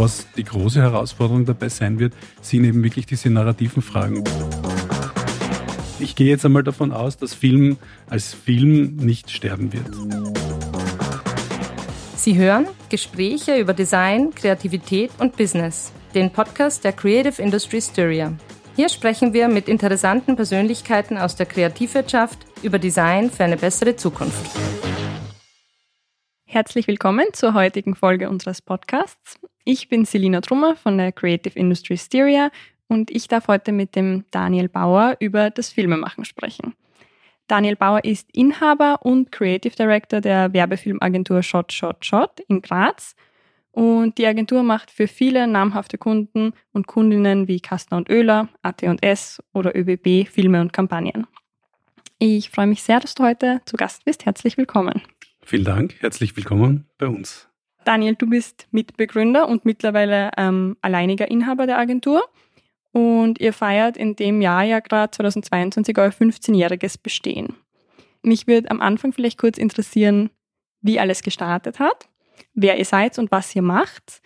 was die große Herausforderung dabei sein wird, sind eben wirklich diese narrativen Fragen. Ich gehe jetzt einmal davon aus, dass Film als Film nicht sterben wird. Sie hören Gespräche über Design, Kreativität und Business, den Podcast der Creative Industry Styria. Hier sprechen wir mit interessanten Persönlichkeiten aus der Kreativwirtschaft über Design für eine bessere Zukunft. Herzlich willkommen zur heutigen Folge unseres Podcasts. Ich bin Selina Trummer von der Creative Industry Styria und ich darf heute mit dem Daniel Bauer über das Filmemachen sprechen. Daniel Bauer ist Inhaber und Creative Director der Werbefilmagentur Shot Shot Shot in Graz und die Agentur macht für viele namhafte Kunden und Kundinnen wie Kastner und Oehler, AT&S oder ÖBB Filme und Kampagnen. Ich freue mich sehr, dass du heute zu Gast bist. Herzlich willkommen. Vielen Dank, herzlich willkommen bei uns. Daniel, du bist Mitbegründer und mittlerweile ähm, alleiniger Inhaber der Agentur. Und ihr feiert in dem Jahr ja gerade 2022 euer 15-jähriges Bestehen. Mich würde am Anfang vielleicht kurz interessieren, wie alles gestartet hat, wer ihr seid und was ihr macht.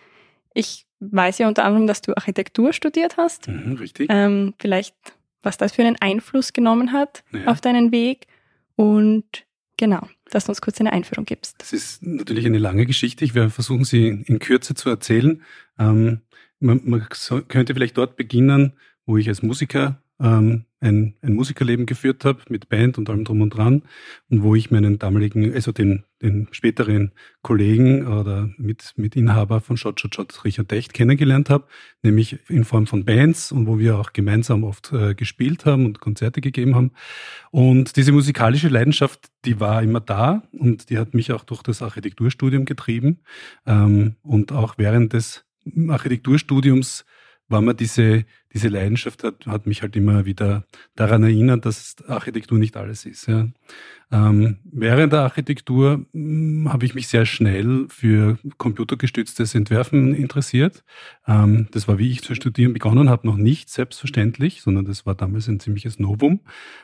Ich weiß ja unter anderem, dass du Architektur studiert hast. Mhm, richtig. Ähm, vielleicht, was das für einen Einfluss genommen hat ja. auf deinen Weg. Und genau, dass du uns kurz eine Einführung gibst. Das ist natürlich eine lange Geschichte. Ich werde versuchen, sie in Kürze zu erzählen. Ähm, man, man könnte vielleicht dort beginnen, wo ich als Musiker ähm, ein, ein Musikerleben geführt habe mit Band und allem drum und dran und wo ich meinen damaligen, also den, den späteren Kollegen oder mit, mit Inhaber von Shot Shot Shot, Richard Decht, kennengelernt habe, nämlich in Form von Bands und wo wir auch gemeinsam oft äh, gespielt haben und Konzerte gegeben haben. Und diese musikalische Leidenschaft, die war immer da und die hat mich auch durch das Architekturstudium getrieben ähm, und auch während des Architekturstudiums war mir diese, diese Leidenschaft, hat, hat mich halt immer wieder daran erinnert, dass Architektur nicht alles ist. Ja. Ähm, während der Architektur hm, habe ich mich sehr schnell für computergestütztes Entwerfen interessiert. Ähm, das war, wie ich zu studieren begonnen habe, noch nicht selbstverständlich, sondern das war damals ein ziemliches Novum.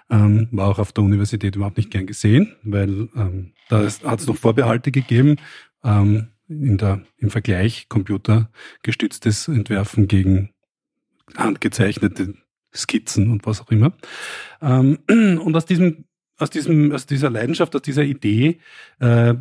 Ähm, war auch auf der Universität überhaupt nicht gern gesehen, weil ähm, da hat es noch Vorbehalte gegeben. Ähm, in der, im Vergleich computergestütztes Entwerfen gegen handgezeichnete Skizzen und was auch immer. Ähm, und aus diesem aus, diesem, aus dieser Leidenschaft, aus dieser Idee äh,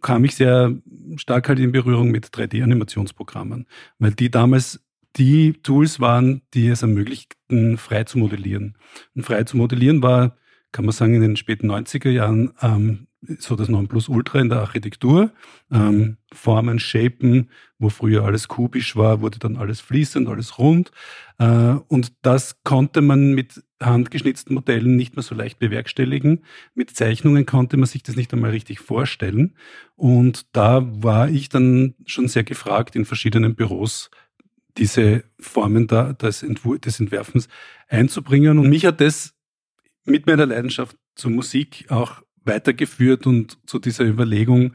kam ich sehr stark halt in Berührung mit 3D-Animationsprogrammen, weil die damals die Tools waren, die es ermöglichten, frei zu modellieren. Und frei zu modellieren war, kann man sagen, in den späten 90er Jahren ähm, so das Nonplusultra in der Architektur. Ähm, Formen, Shapen, wo früher alles kubisch war, wurde dann alles fließend, alles rund. Äh, und das konnte man mit handgeschnitzten Modellen nicht mehr so leicht bewerkstelligen. Mit Zeichnungen konnte man sich das nicht einmal richtig vorstellen. Und da war ich dann schon sehr gefragt in verschiedenen Büros, diese Formen da, des, Entwur des Entwerfens einzubringen. Und mich hat das mit meiner Leidenschaft zur Musik auch weitergeführt und zu dieser Überlegung,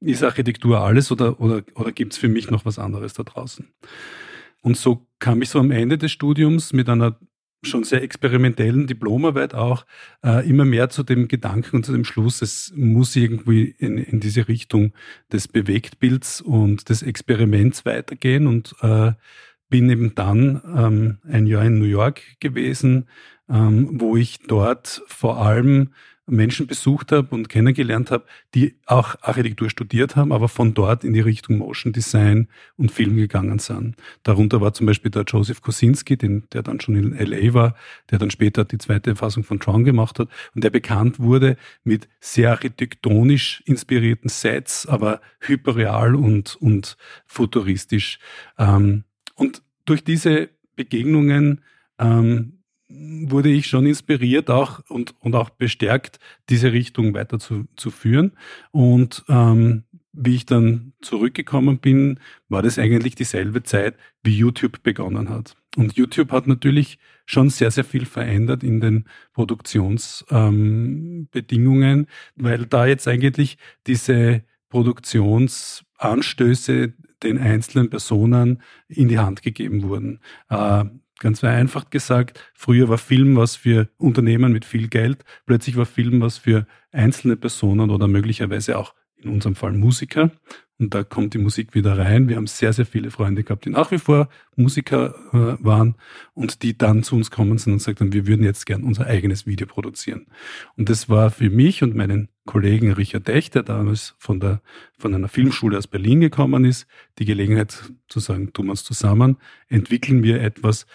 ist Architektur alles oder, oder, oder gibt es für mich noch was anderes da draußen? Und so kam ich so am Ende des Studiums mit einer schon sehr experimentellen Diplomarbeit auch äh, immer mehr zu dem Gedanken und zu dem Schluss, es muss irgendwie in, in diese Richtung des Bewegtbilds und des Experiments weitergehen und äh, bin eben dann ähm, ein Jahr in New York gewesen, ähm, wo ich dort vor allem Menschen besucht habe und kennengelernt habe, die auch Architektur studiert haben, aber von dort in die Richtung Motion Design und Film gegangen sind. Darunter war zum Beispiel der Joseph Kosinski, den, der dann schon in LA war, der dann später die zweite Fassung von Tron gemacht hat und der bekannt wurde mit sehr architektonisch inspirierten Sets, aber hyperreal und, und futuristisch. Ähm, und durch diese Begegnungen ähm, wurde ich schon inspiriert auch und, und auch bestärkt, diese Richtung weiter zu, zu führen. Und ähm, wie ich dann zurückgekommen bin, war das eigentlich dieselbe Zeit, wie YouTube begonnen hat. Und YouTube hat natürlich schon sehr, sehr viel verändert in den Produktionsbedingungen, ähm, weil da jetzt eigentlich diese Produktionsanstöße den einzelnen Personen in die Hand gegeben wurden. Äh, Ganz vereinfacht gesagt, früher war Film was für Unternehmen mit viel Geld, plötzlich war Film was für einzelne Personen oder möglicherweise auch in unserem Fall Musiker. Und da kommt die Musik wieder rein. Wir haben sehr, sehr viele Freunde gehabt, die nach wie vor Musiker äh, waren und die dann zu uns kommen sind und gesagt haben, wir würden jetzt gern unser eigenes Video produzieren. Und das war für mich und meinen Kollegen Richard Dech, der damals von, der, von einer Filmschule aus Berlin gekommen ist, die Gelegenheit zu sagen, tun wir uns zusammen, entwickeln wir etwas,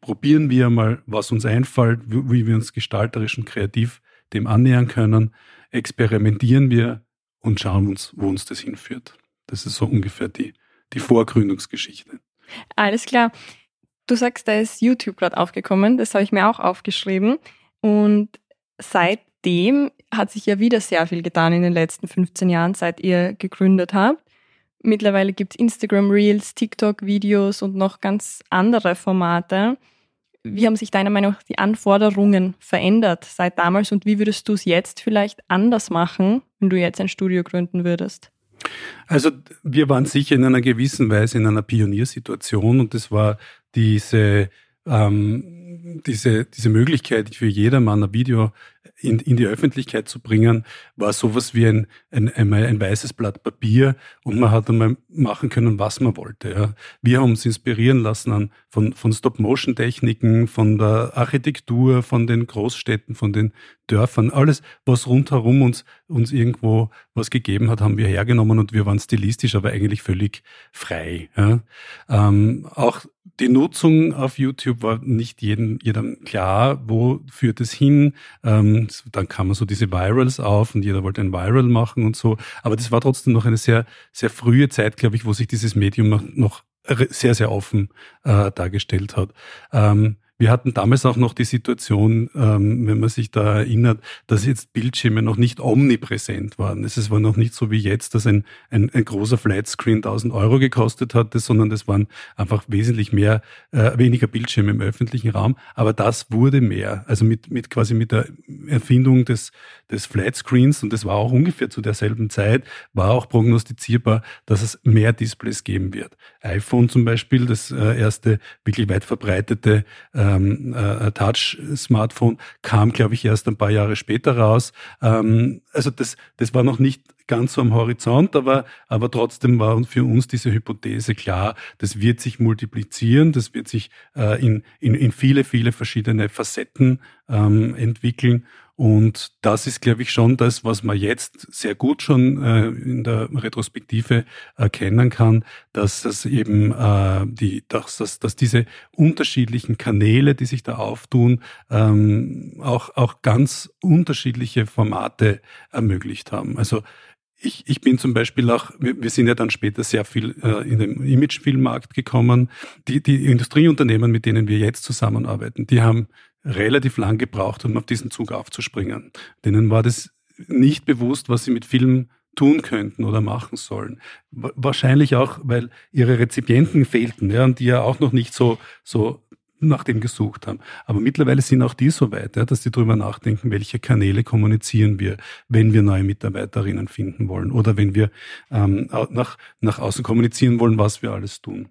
probieren wir mal, was uns einfällt, wie wir uns gestalterisch und kreativ dem annähern können, experimentieren wir und schauen uns, wo uns das hinführt. Das ist so ungefähr die, die Vorgründungsgeschichte. Alles klar. Du sagst, da ist YouTube gerade aufgekommen. Das habe ich mir auch aufgeschrieben. Und seitdem hat sich ja wieder sehr viel getan in den letzten 15 Jahren, seit ihr gegründet habt. Mittlerweile gibt es Instagram Reels, TikTok-Videos und noch ganz andere Formate. Wie haben sich deiner Meinung nach die Anforderungen verändert seit damals und wie würdest du es jetzt vielleicht anders machen, wenn du jetzt ein Studio gründen würdest? Also wir waren sicher in einer gewissen Weise in einer Pioniersituation und das war diese, ähm, diese, diese Möglichkeit für jedermann ein Video in, in die Öffentlichkeit zu bringen, war sowas wie ein, ein, einmal ein weißes Blatt Papier und man hat einmal machen können, was man wollte. Ja. Wir haben uns inspirieren lassen an, von, von Stop-Motion-Techniken, von der Architektur, von den Großstädten, von den Dörfern. Alles, was rundherum uns, uns irgendwo was gegeben hat, haben wir hergenommen und wir waren stilistisch, aber eigentlich völlig frei. Ja. Ähm, auch die Nutzung auf YouTube war nicht jedem, jedem klar, wo führt es hin. Ähm, dann kam man so diese Virals auf und jeder wollte ein Viral machen und so. Aber das war trotzdem noch eine sehr, sehr frühe Zeit, glaube ich, wo sich dieses Medium noch, noch sehr, sehr offen äh, dargestellt hat. Ähm, wir hatten damals auch noch die Situation, ähm, wenn man sich da erinnert, dass jetzt Bildschirme noch nicht omnipräsent waren. Es war noch nicht so wie jetzt, dass ein, ein, ein großer Flatscreen 1000 Euro gekostet hatte, sondern es waren einfach wesentlich mehr, äh, weniger Bildschirme im öffentlichen Raum. Aber das wurde mehr. Also mit, mit quasi mit der Erfindung des, des Flatscreens, und das war auch ungefähr zu derselben Zeit, war auch prognostizierbar, dass es mehr Displays geben wird. iPhone zum Beispiel, das äh, erste wirklich weit verbreitete äh, ähm, äh, Touch-Smartphone kam, glaube ich, erst ein paar Jahre später raus. Ähm, also das, das war noch nicht ganz so am Horizont, aber, aber trotzdem war für uns diese Hypothese klar, das wird sich multiplizieren, das wird sich äh, in, in, in viele, viele verschiedene Facetten ähm, entwickeln. Und das ist, glaube ich, schon das, was man jetzt sehr gut schon äh, in der Retrospektive erkennen kann, dass das eben äh, die, dass, dass, dass diese unterschiedlichen Kanäle, die sich da auftun, ähm, auch, auch ganz unterschiedliche Formate ermöglicht haben. Also ich, ich bin zum Beispiel auch, wir, sind ja dann später sehr viel äh, in den Imagefilmmarkt gekommen. Die, die Industrieunternehmen, mit denen wir jetzt zusammenarbeiten, die haben relativ lang gebraucht, um auf diesen Zug aufzuspringen. Denen war das nicht bewusst, was sie mit Film tun könnten oder machen sollen. Wahrscheinlich auch, weil ihre Rezipienten fehlten, ja, und die ja auch noch nicht so, so nach dem gesucht haben. Aber mittlerweile sind auch die so weit, ja, dass sie darüber nachdenken, welche Kanäle kommunizieren wir, wenn wir neue Mitarbeiterinnen finden wollen oder wenn wir ähm, nach, nach außen kommunizieren wollen, was wir alles tun.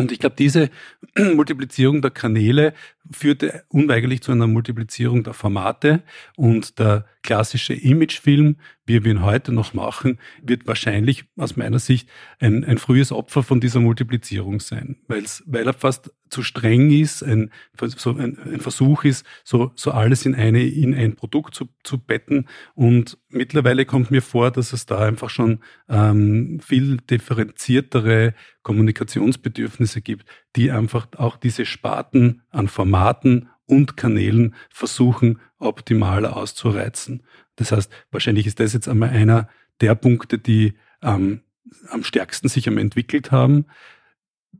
Und ich glaube, diese Multiplizierung der Kanäle führte unweigerlich zu einer Multiplizierung der Formate und der klassische Imagefilm, wie wir ihn heute noch machen, wird wahrscheinlich aus meiner Sicht ein, ein frühes Opfer von dieser Multiplizierung sein, weil's, weil er fast zu streng ist, ein, so ein, ein Versuch ist, so, so alles in, eine, in ein Produkt zu, zu betten. Und mittlerweile kommt mir vor, dass es da einfach schon ähm, viel differenziertere Kommunikationsbedürfnisse gibt, die einfach auch diese Sparten an Formaten und Kanälen versuchen, optimal auszureizen. Das heißt, wahrscheinlich ist das jetzt einmal einer der Punkte, die ähm, am stärksten sich am entwickelt haben.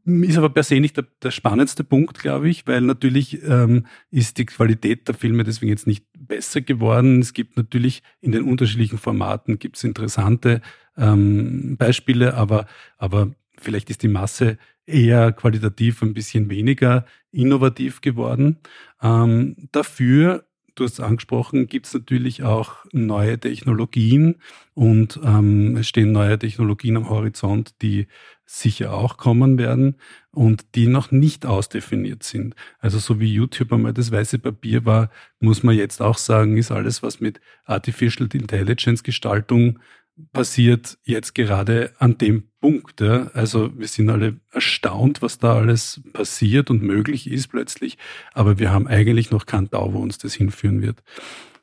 Ist aber per se nicht der, der spannendste Punkt, glaube ich, weil natürlich ähm, ist die Qualität der Filme deswegen jetzt nicht besser geworden. Es gibt natürlich in den unterschiedlichen Formaten gibt es interessante ähm, Beispiele, aber, aber vielleicht ist die Masse eher qualitativ ein bisschen weniger innovativ geworden. Ähm, dafür, du hast es angesprochen, gibt es natürlich auch neue Technologien und ähm, es stehen neue Technologien am Horizont, die sicher auch kommen werden und die noch nicht ausdefiniert sind. Also so wie YouTube einmal das weiße Papier war, muss man jetzt auch sagen, ist alles, was mit Artificial Intelligence Gestaltung passiert jetzt gerade an dem Punkt. Ja. Also wir sind alle erstaunt, was da alles passiert und möglich ist plötzlich, aber wir haben eigentlich noch keinen Tau, wo uns das hinführen wird.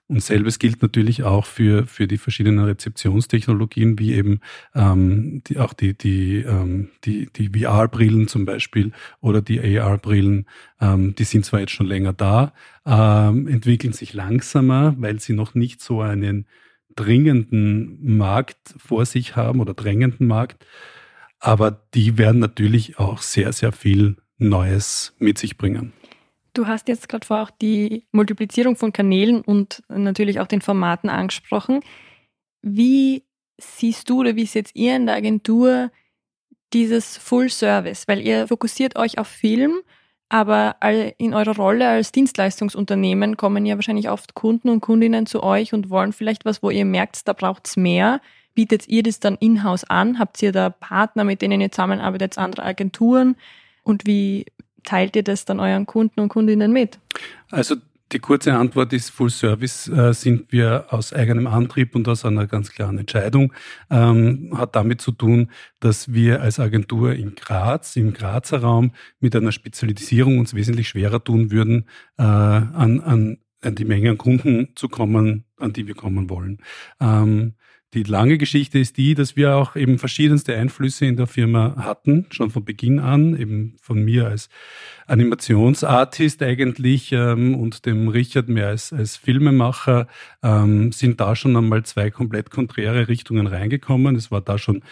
Und selbes gilt natürlich auch für, für die verschiedenen Rezeptionstechnologien, wie eben ähm, die, auch die, die, ähm, die, die VR-Brillen zum Beispiel oder die AR-Brillen. Ähm, die sind zwar jetzt schon länger da, ähm, entwickeln sich langsamer, weil sie noch nicht so einen dringenden Markt vor sich haben oder drängenden Markt. Aber die werden natürlich auch sehr, sehr viel Neues mit sich bringen. Du hast jetzt gerade vor auch die Multiplizierung von Kanälen und natürlich auch den Formaten angesprochen. Wie siehst du oder wie seht ihr in der Agentur dieses Full Service? Weil ihr fokussiert euch auf Film, aber in eurer Rolle als Dienstleistungsunternehmen kommen ja wahrscheinlich oft Kunden und Kundinnen zu euch und wollen vielleicht was, wo ihr merkt, da braucht es mehr. Bietet ihr das dann in-house an? Habt ihr da Partner, mit denen ihr zusammenarbeitet, andere Agenturen? Und wie, teilt ihr das dann euren Kunden und Kundinnen mit? Also die kurze Antwort ist, Full Service äh, sind wir aus eigenem Antrieb und aus einer ganz klaren Entscheidung. Ähm, hat damit zu tun, dass wir als Agentur in Graz, im Grazer Raum, mit einer Spezialisierung uns wesentlich schwerer tun würden, äh, an, an, an die Menge an Kunden zu kommen, an die wir kommen wollen. Ähm, die lange Geschichte ist die, dass wir auch eben verschiedenste Einflüsse in der Firma hatten, schon von Beginn an, eben von mir als Animationsartist eigentlich ähm, und dem Richard mehr als, als Filmemacher, ähm, sind da schon einmal zwei komplett konträre Richtungen reingekommen. Es war da schon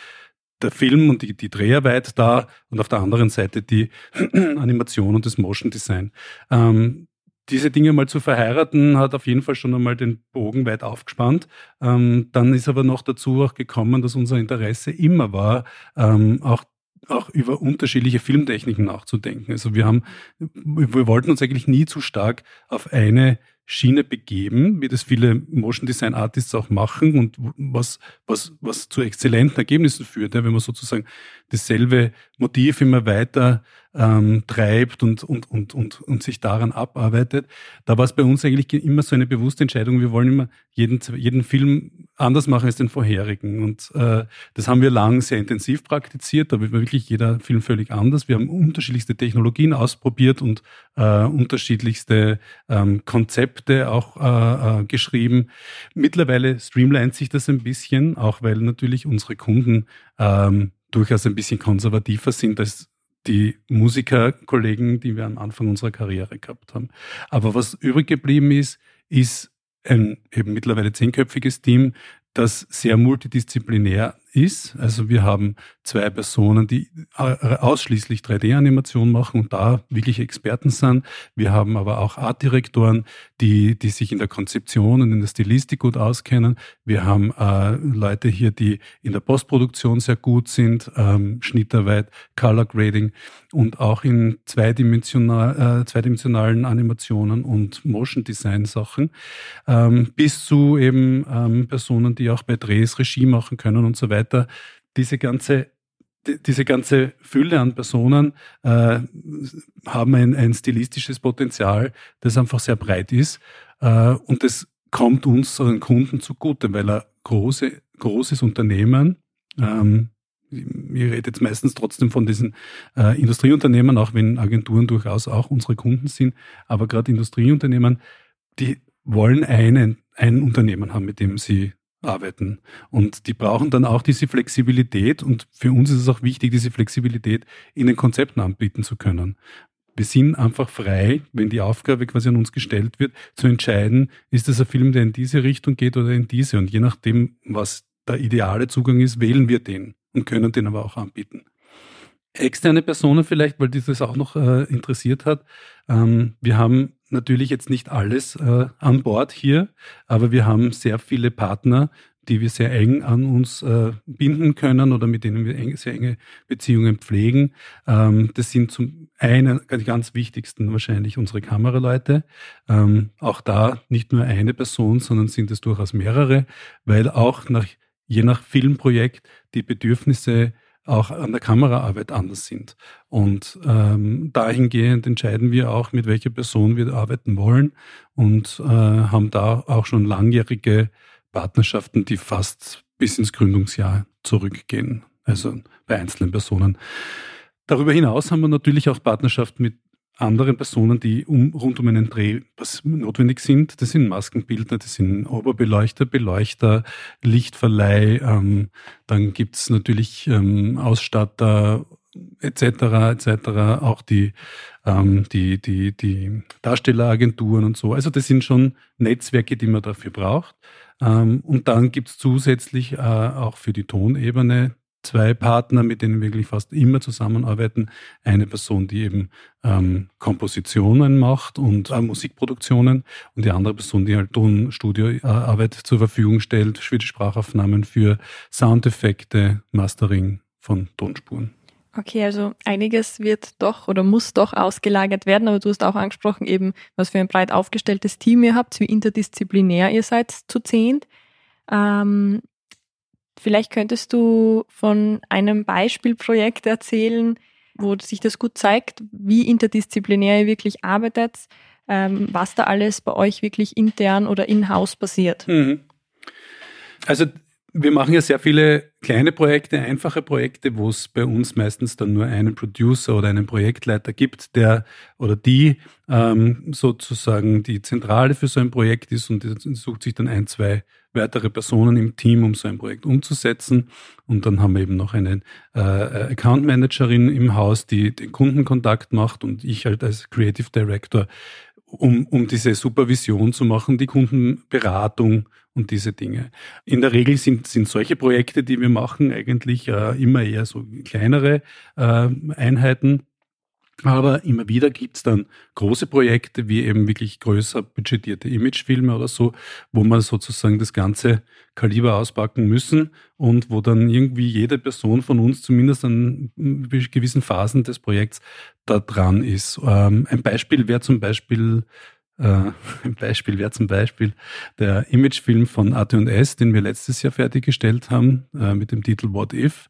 der Film und die, die Dreharbeit da und auf der anderen Seite die Animation und das Motion Design. Ähm, diese Dinge mal zu verheiraten, hat auf jeden Fall schon einmal den Bogen weit aufgespannt. Ähm, dann ist aber noch dazu auch gekommen, dass unser Interesse immer war, ähm, auch auch über unterschiedliche Filmtechniken nachzudenken. Also wir haben, wir wollten uns eigentlich nie zu stark auf eine Schiene begeben, wie das viele Motion Design Artists auch machen und was, was, was zu exzellenten Ergebnissen führt, wenn man sozusagen dasselbe Motiv immer weiter ähm, treibt und, und, und, und, und sich daran abarbeitet. Da war es bei uns eigentlich immer so eine bewusste Entscheidung, wir wollen immer jeden, jeden Film anders machen als den vorherigen. Und äh, das haben wir lang sehr intensiv praktiziert. Da war wirklich jeder Film völlig anders. Wir haben unterschiedlichste Technologien ausprobiert und äh, unterschiedlichste ähm, Konzepte auch äh, äh, geschrieben. Mittlerweile streamlined sich das ein bisschen, auch weil natürlich unsere Kunden ähm, durchaus ein bisschen konservativer sind als die Musikerkollegen, die wir am Anfang unserer Karriere gehabt haben. Aber was übrig geblieben ist, ist ein eben mittlerweile zehnköpfiges Team, das sehr multidisziplinär ist. Also wir haben zwei Personen, die äh, ausschließlich 3D-Animation machen und da wirklich Experten sind. Wir haben aber auch Artdirektoren, die, die sich in der Konzeption und in der Stilistik gut auskennen. Wir haben äh, Leute hier, die in der Postproduktion sehr gut sind, ähm, Schnittarbeit, Color Grading und auch in zweidimensional, äh, zweidimensionalen Animationen und Motion Design Sachen, ähm, bis zu eben ähm, Personen, die auch bei Drehs Regie machen können und so weiter weiter, diese ganze diese ganze Fülle an Personen äh, haben ein, ein, stilistisches Potenzial, das einfach sehr breit ist. Äh, und das kommt unseren Kunden zugute, weil er große, großes Unternehmen, ähm, ich rede jetzt meistens trotzdem von diesen äh, Industrieunternehmen, auch wenn Agenturen durchaus auch unsere Kunden sind, aber gerade Industrieunternehmen, die wollen einen, ein Unternehmen haben, mit dem sie arbeiten. Und die brauchen dann auch diese Flexibilität und für uns ist es auch wichtig, diese Flexibilität in den Konzepten anbieten zu können. Wir sind einfach frei, wenn die Aufgabe quasi an uns gestellt wird, zu entscheiden, ist das ein Film, der in diese Richtung geht oder in diese. Und je nachdem, was der ideale Zugang ist, wählen wir den und können den aber auch anbieten. Externe Personen vielleicht, weil dieses auch noch äh, interessiert hat. Ähm, wir haben natürlich jetzt nicht alles äh, an Bord hier, aber wir haben sehr viele Partner, die wir sehr eng an uns äh, binden können oder mit denen wir eng, sehr enge Beziehungen pflegen. Ähm, das sind zum einen die ganz wichtigsten wahrscheinlich unsere Kameraleute. Ähm, auch da nicht nur eine Person, sondern sind es durchaus mehrere, weil auch nach, je nach Filmprojekt die Bedürfnisse auch an der Kameraarbeit anders sind. Und ähm, dahingehend entscheiden wir auch, mit welcher Person wir arbeiten wollen und äh, haben da auch schon langjährige Partnerschaften, die fast bis ins Gründungsjahr zurückgehen, also bei einzelnen Personen. Darüber hinaus haben wir natürlich auch Partnerschaft mit anderen Personen, die um, rund um einen Dreh notwendig sind. Das sind Maskenbildner, das sind Oberbeleuchter, Beleuchter, Lichtverleih, ähm, dann gibt's natürlich ähm, Ausstatter etc. etc. Auch die, ähm, die, die, die Darstelleragenturen und so. Also das sind schon Netzwerke, die man dafür braucht. Ähm, und dann gibt's zusätzlich äh, auch für die Tonebene zwei Partner, mit denen wir wirklich fast immer zusammenarbeiten. Eine Person, die eben ähm, Kompositionen macht und äh, Musikproduktionen und die andere Person, die halt Tonstudioarbeit zur Verfügung stellt Sprachaufnahmen, für Soundeffekte, Mastering von Tonspuren. Okay, also einiges wird doch oder muss doch ausgelagert werden, aber du hast auch angesprochen eben, was für ein breit aufgestelltes Team ihr habt, wie interdisziplinär ihr seid zu zehnt. Ähm, Vielleicht könntest du von einem Beispielprojekt erzählen, wo sich das gut zeigt, wie interdisziplinär ihr wirklich arbeitet, ähm, was da alles bei euch wirklich intern oder in-house passiert. Mhm. Also wir machen ja sehr viele kleine Projekte, einfache Projekte, wo es bei uns meistens dann nur einen Producer oder einen Projektleiter gibt, der oder die ähm, sozusagen die Zentrale für so ein Projekt ist und sucht sich dann ein, zwei weitere Personen im Team, um so ein Projekt umzusetzen. Und dann haben wir eben noch eine äh, Account Managerin im Haus, die den Kundenkontakt macht und ich halt als Creative Director um, um diese Supervision zu machen, die Kundenberatung und diese Dinge. In der Regel sind, sind solche Projekte, die wir machen, eigentlich äh, immer eher so kleinere äh, Einheiten. Aber immer wieder gibt's dann große Projekte, wie eben wirklich größer budgetierte Imagefilme oder so, wo man sozusagen das ganze Kaliber auspacken müssen und wo dann irgendwie jede Person von uns zumindest an gewissen Phasen des Projekts da dran ist. Ähm, ein Beispiel wäre zum Beispiel äh, ein Beispiel wäre zum Beispiel der Imagefilm von AT&S, den wir letztes Jahr fertiggestellt haben, äh, mit dem Titel What If.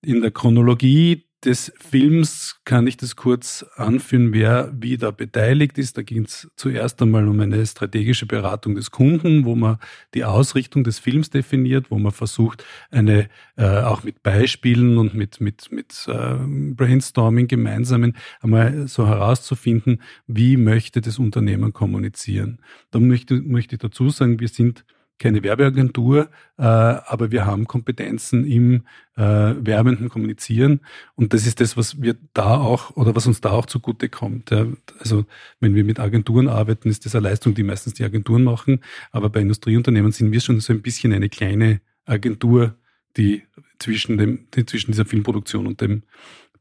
In der Chronologie des Films kann ich das kurz anführen, wer wie da beteiligt ist. Da ging es zuerst einmal um eine strategische Beratung des Kunden, wo man die Ausrichtung des Films definiert, wo man versucht, eine äh, auch mit Beispielen und mit mit mit äh, Brainstorming gemeinsamen einmal so herauszufinden, wie möchte das Unternehmen kommunizieren. Da möchte möchte ich dazu sagen, wir sind keine Werbeagentur, äh, aber wir haben Kompetenzen im äh, werbenden Kommunizieren und das ist das, was wir da auch oder was uns da auch zugute kommt. Ja. Also wenn wir mit Agenturen arbeiten, ist das eine Leistung, die meistens die Agenturen machen, aber bei Industrieunternehmen sind wir schon so ein bisschen eine kleine Agentur, die zwischen dem, die zwischen dieser Filmproduktion und dem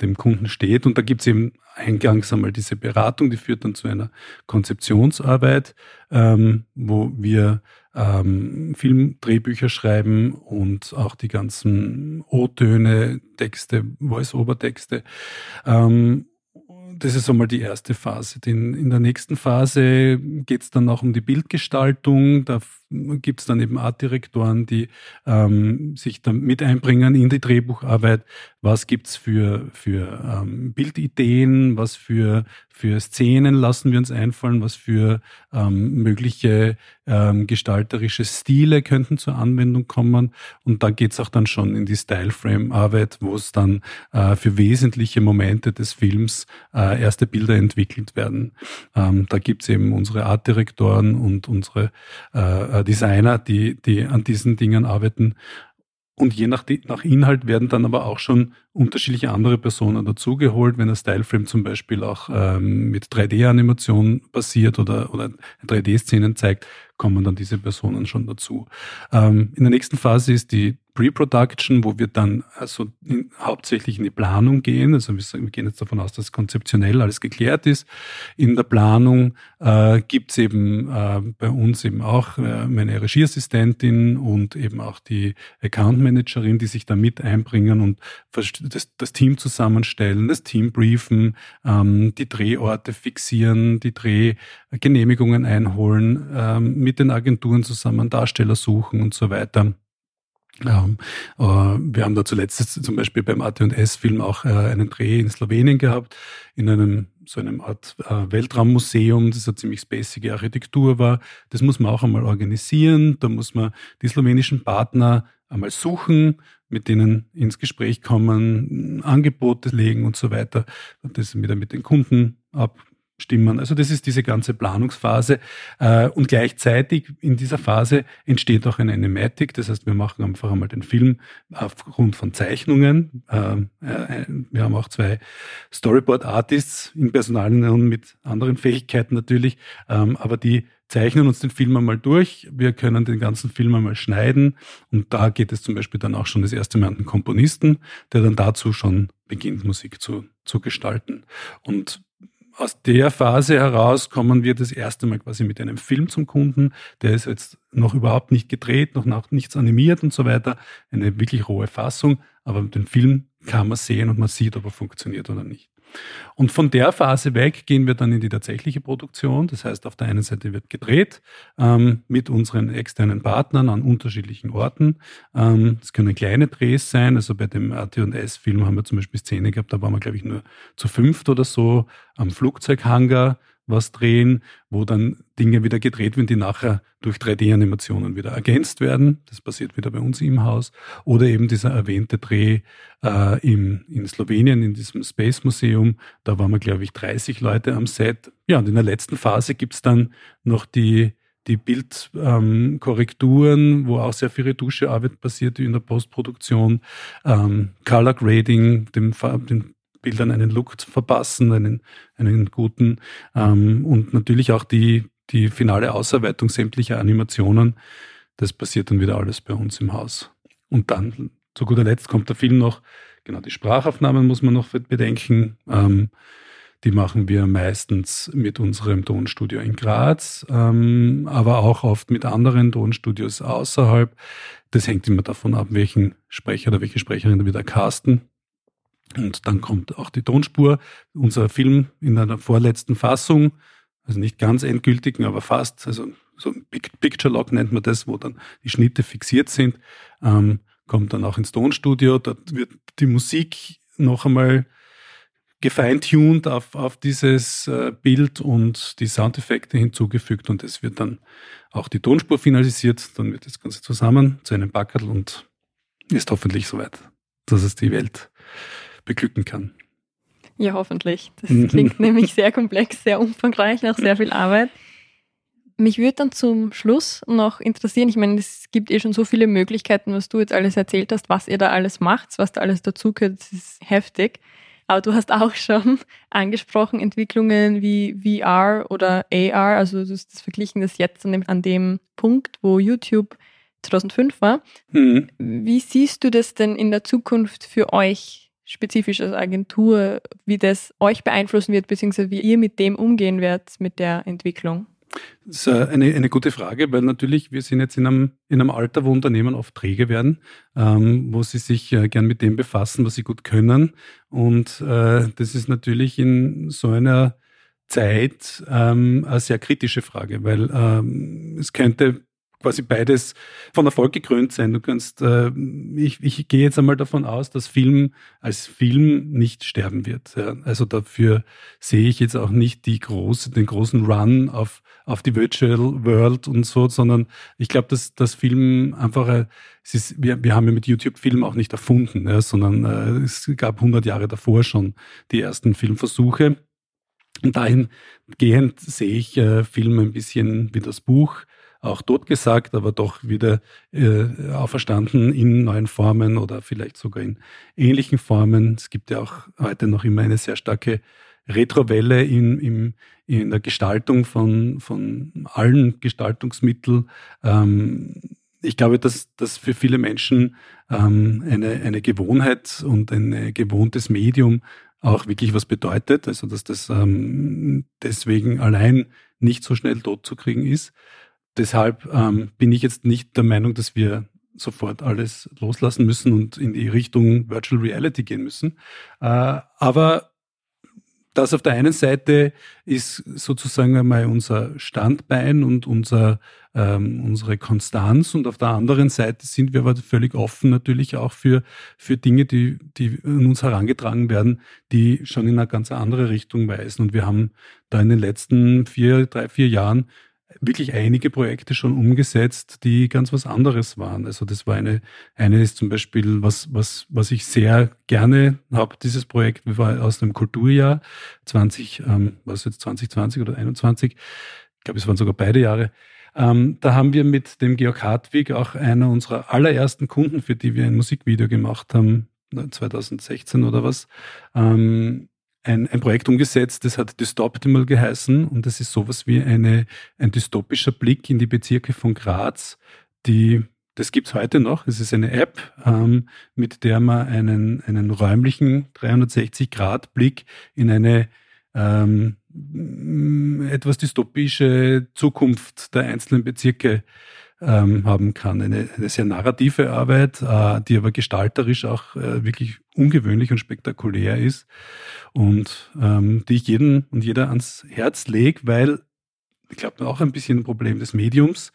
dem Kunden steht. Und da gibt es eben eingangs einmal diese Beratung, die führt dann zu einer Konzeptionsarbeit, ähm, wo wir ähm, Filmdrehbücher schreiben und auch die ganzen O-Töne, Texte, Voice-Over-Texte. Ähm, das ist einmal die erste Phase. Den, in der nächsten Phase geht es dann auch um die Bildgestaltung. Da gibt es dann eben Artdirektoren, die ähm, sich dann mit einbringen in die Drehbucharbeit. Was gibt's für, für ähm, Bildideen, was für, für Szenen lassen wir uns einfallen, was für ähm, mögliche ähm, gestalterische Stile könnten zur Anwendung kommen. Und da geht's auch dann schon in die Style-Frame-Arbeit, wo es dann äh, für wesentliche Momente des Films äh, erste Bilder entwickelt werden. Ähm, da gibt's eben unsere Artdirektoren und unsere äh, Designer, die, die an diesen Dingen arbeiten. Und je nach, nach Inhalt werden dann aber auch schon unterschiedliche andere Personen dazugeholt, wenn ein Styleframe zum Beispiel auch ähm, mit 3D-Animation basiert oder, oder 3D-Szenen zeigt, kommen dann diese Personen schon dazu. Ähm, in der nächsten Phase ist die Pre-Production, wo wir dann also in, hauptsächlich in die Planung gehen. Also wir, wir, gehen jetzt davon aus, dass konzeptionell alles geklärt ist. In der Planung äh, gibt es eben äh, bei uns eben auch äh, meine Regieassistentin und eben auch die Account Managerin, die sich da mit einbringen und das, das Team zusammenstellen, das Team briefen, ähm, die Drehorte fixieren, die Drehgenehmigungen einholen, ähm, mit den Agenturen zusammen Darsteller suchen und so weiter. Ähm, äh, wir haben da zuletzt zum Beispiel beim AT&S-Film auch äh, einen Dreh in Slowenien gehabt, in einem so einem Art äh, Weltraummuseum, das eine ziemlich spacige Architektur war. Das muss man auch einmal organisieren. Da muss man die slowenischen Partner einmal suchen, mit denen ins Gespräch kommen, Angebote legen und so weiter. Und das wieder mit den Kunden ab, stimmen. Also das ist diese ganze Planungsphase. Äh, und gleichzeitig in dieser Phase entsteht auch eine Animatic. Das heißt, wir machen einfach einmal den Film aufgrund von Zeichnungen. Ähm, äh, wir haben auch zwei Storyboard-Artists in Personalien mit anderen Fähigkeiten natürlich, ähm, aber die zeichnen uns den Film einmal durch. Wir können den ganzen Film einmal schneiden. Und da geht es zum Beispiel dann auch schon das erste Mal an den Komponisten, der dann dazu schon beginnt, Musik zu, zu gestalten. Und aus der Phase heraus kommen wir das erste Mal quasi mit einem Film zum Kunden. Der ist jetzt noch überhaupt nicht gedreht, noch, nichts animiert und so weiter. Eine wirklich rohe Fassung. Aber den Film kann man sehen und man sieht, ob er funktioniert oder nicht. Und von der Phase weg gehen wir dann in die tatsächliche Produktion. Das heißt, auf der einen Seite wird gedreht ähm, mit unseren externen Partnern an unterschiedlichen Orten. Ähm, können kleine Drehs sein. Also bei dem AT&S-Film haben wir zum Beispiel Szene gehabt, da waren wir, glaube ich, nur zu fünft oder so am Flugzeughangar was drehen, wo dann Dinge wieder gedreht werden, die nachher durch 3D-Animationen wieder ergänzt werden. Das passiert wieder bei uns im Haus. Oder eben dieser erwähnte Dreh äh, im, in Slowenien, in diesem Space Museum. Da waren wir, glaube ich, 30 Leute am Set. Ja, und in der letzten Phase gibt's dann noch die, die Bildkorrekturen, ähm, wo auch sehr viel Retuschearbeit passiert in der Postproduktion, ähm, Color Grading, dem, dem Bildern einen Look zu verpassen, einen, einen guten ähm, und natürlich auch die, die finale Ausarbeitung sämtlicher Animationen. Das passiert dann wieder alles bei uns im Haus. Und dann, zu guter Letzt, kommt der Film noch, genau, die Sprachaufnahmen muss man noch bedenken. Ähm, die machen wir meistens mit unserem Tonstudio in Graz, ähm, aber auch oft mit anderen Tonstudios außerhalb. Das hängt immer davon ab, welchen Sprecher oder welche Sprecherin wir da casten. Und dann kommt auch die Tonspur. Unser Film in einer vorletzten Fassung, also nicht ganz endgültigen, aber fast, also so ein Picture Lock nennt man das, wo dann die Schnitte fixiert sind, ähm, kommt dann auch ins Tonstudio. Dort wird die Musik noch einmal gefeintuned auf, auf dieses äh, Bild und die Soundeffekte hinzugefügt und es wird dann auch die Tonspur finalisiert. Dann wird das Ganze zusammen zu einem Backerl und ist hoffentlich soweit, dass es die Welt beglücken kann. Ja, hoffentlich. Das klingt nämlich sehr komplex, sehr umfangreich, nach sehr viel Arbeit. Mich würde dann zum Schluss noch interessieren, ich meine, es gibt eh schon so viele Möglichkeiten, was du jetzt alles erzählt hast, was ihr da alles macht, was da alles dazugehört, das ist heftig. Aber du hast auch schon angesprochen, Entwicklungen wie VR oder AR, also du hast das verglichen das jetzt an dem, an dem Punkt, wo YouTube 2005 war. Mhm. Wie siehst du das denn in der Zukunft für euch? Spezifisch als Agentur, wie das euch beeinflussen wird, beziehungsweise wie ihr mit dem umgehen werdet, mit der Entwicklung? Das ist eine, eine gute Frage, weil natürlich wir sind jetzt in einem, in einem Alter, wo Unternehmen oft träge werden, ähm, wo sie sich äh, gern mit dem befassen, was sie gut können. Und äh, das ist natürlich in so einer Zeit ähm, eine sehr kritische Frage, weil ähm, es könnte quasi beides von Erfolg gekrönt sein. Du kannst, äh, ich, ich gehe jetzt einmal davon aus, dass Film als Film nicht sterben wird. Ja. Also dafür sehe ich jetzt auch nicht die große, den großen Run auf, auf die Virtual World und so, sondern ich glaube, dass das Film einfach, äh, es ist, wir, wir haben ja mit YouTube Film auch nicht erfunden, ja, sondern äh, es gab 100 Jahre davor schon die ersten Filmversuche. Und dahingehend sehe ich äh, Film ein bisschen wie das Buch auch totgesagt, aber doch wieder äh, auferstanden in neuen Formen oder vielleicht sogar in ähnlichen Formen. Es gibt ja auch heute noch immer eine sehr starke Retrowelle in, in, in der Gestaltung von, von allen Gestaltungsmitteln. Ähm, ich glaube, dass das für viele Menschen ähm, eine, eine Gewohnheit und ein gewohntes Medium auch wirklich was bedeutet. Also dass das ähm, deswegen allein nicht so schnell tot zu kriegen ist. Deshalb ähm, bin ich jetzt nicht der Meinung, dass wir sofort alles loslassen müssen und in die Richtung Virtual Reality gehen müssen. Äh, aber das auf der einen Seite ist sozusagen einmal unser Standbein und unser, ähm, unsere Konstanz und auf der anderen Seite sind wir aber völlig offen natürlich auch für, für Dinge, die, die an uns herangetragen werden, die schon in eine ganz andere Richtung weisen. Und wir haben da in den letzten vier, drei, vier Jahren wirklich einige Projekte schon umgesetzt, die ganz was anderes waren. Also das war eine, eine ist zum Beispiel, was, was, was ich sehr gerne habe, dieses Projekt, war aus dem Kulturjahr 20, ähm, was jetzt 2020 oder 21, ich glaube, es waren sogar beide Jahre. Ähm, da haben wir mit dem Georg Hartwig auch einer unserer allerersten Kunden, für die wir ein Musikvideo gemacht haben, 2016 oder was, ähm, ein, ein Projekt umgesetzt, das hat Dystoptimal geheißen und das ist sowas wie eine, ein dystopischer Blick in die Bezirke von Graz, die das gibt's heute noch. Es ist eine App, ähm, mit der man einen, einen räumlichen 360-Grad-Blick in eine ähm, etwas dystopische Zukunft der einzelnen Bezirke ähm, haben kann. Eine, eine sehr narrative Arbeit, äh, die aber gestalterisch auch äh, wirklich ungewöhnlich und spektakulär ist und ähm, die ich jedem und jeder ans Herz lege, weil ich glaube auch ein bisschen ein Problem des Mediums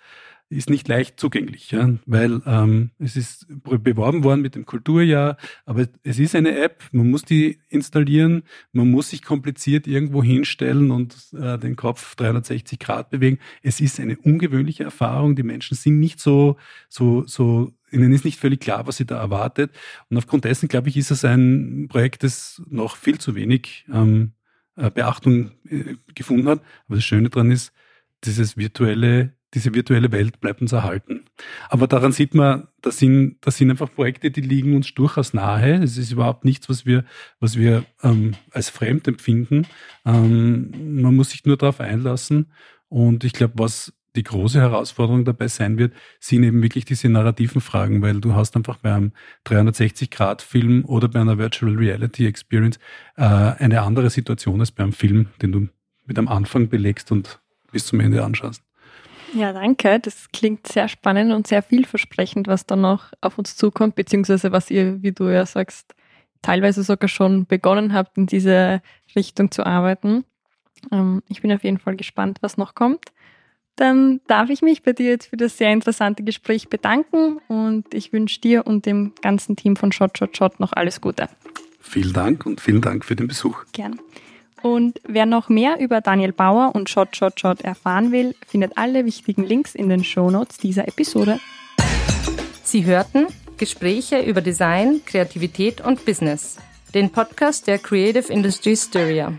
ist nicht leicht zugänglich, ja, weil ähm, es ist beworben worden mit dem Kulturjahr, aber es ist eine App, man muss die installieren, man muss sich kompliziert irgendwo hinstellen und äh, den Kopf 360 Grad bewegen. Es ist eine ungewöhnliche Erfahrung. Die Menschen sind nicht so, so, so ihnen ist nicht völlig klar, was sie da erwartet. Und aufgrund dessen, glaube ich, ist es ein Projekt, das noch viel zu wenig ähm, äh, Beachtung äh, gefunden hat. Aber das Schöne daran ist, dieses virtuelle diese virtuelle Welt bleibt uns erhalten. Aber daran sieht man, das sind, das sind einfach Projekte, die liegen uns durchaus nahe. Es ist überhaupt nichts, was wir, was wir ähm, als fremd empfinden. Ähm, man muss sich nur darauf einlassen. Und ich glaube, was die große Herausforderung dabei sein wird, sind eben wirklich diese narrativen Fragen, weil du hast einfach bei einem 360-Grad-Film oder bei einer Virtual Reality Experience äh, eine andere Situation als beim Film, den du mit am Anfang belegst und bis zum Ende anschaust. Ja, danke. Das klingt sehr spannend und sehr vielversprechend, was da noch auf uns zukommt, beziehungsweise was ihr, wie du ja sagst, teilweise sogar schon begonnen habt, in diese Richtung zu arbeiten. Ähm, ich bin auf jeden Fall gespannt, was noch kommt. Dann darf ich mich bei dir jetzt für das sehr interessante Gespräch bedanken und ich wünsche dir und dem ganzen Team von Shot Shot Shot noch alles Gute. Vielen Dank und vielen Dank für den Besuch. Gern. Und wer noch mehr über Daniel Bauer und Shot Shot Shot erfahren will, findet alle wichtigen Links in den Shownotes dieser Episode. Sie hörten Gespräche über Design, Kreativität und Business. Den Podcast der Creative Industry Styria.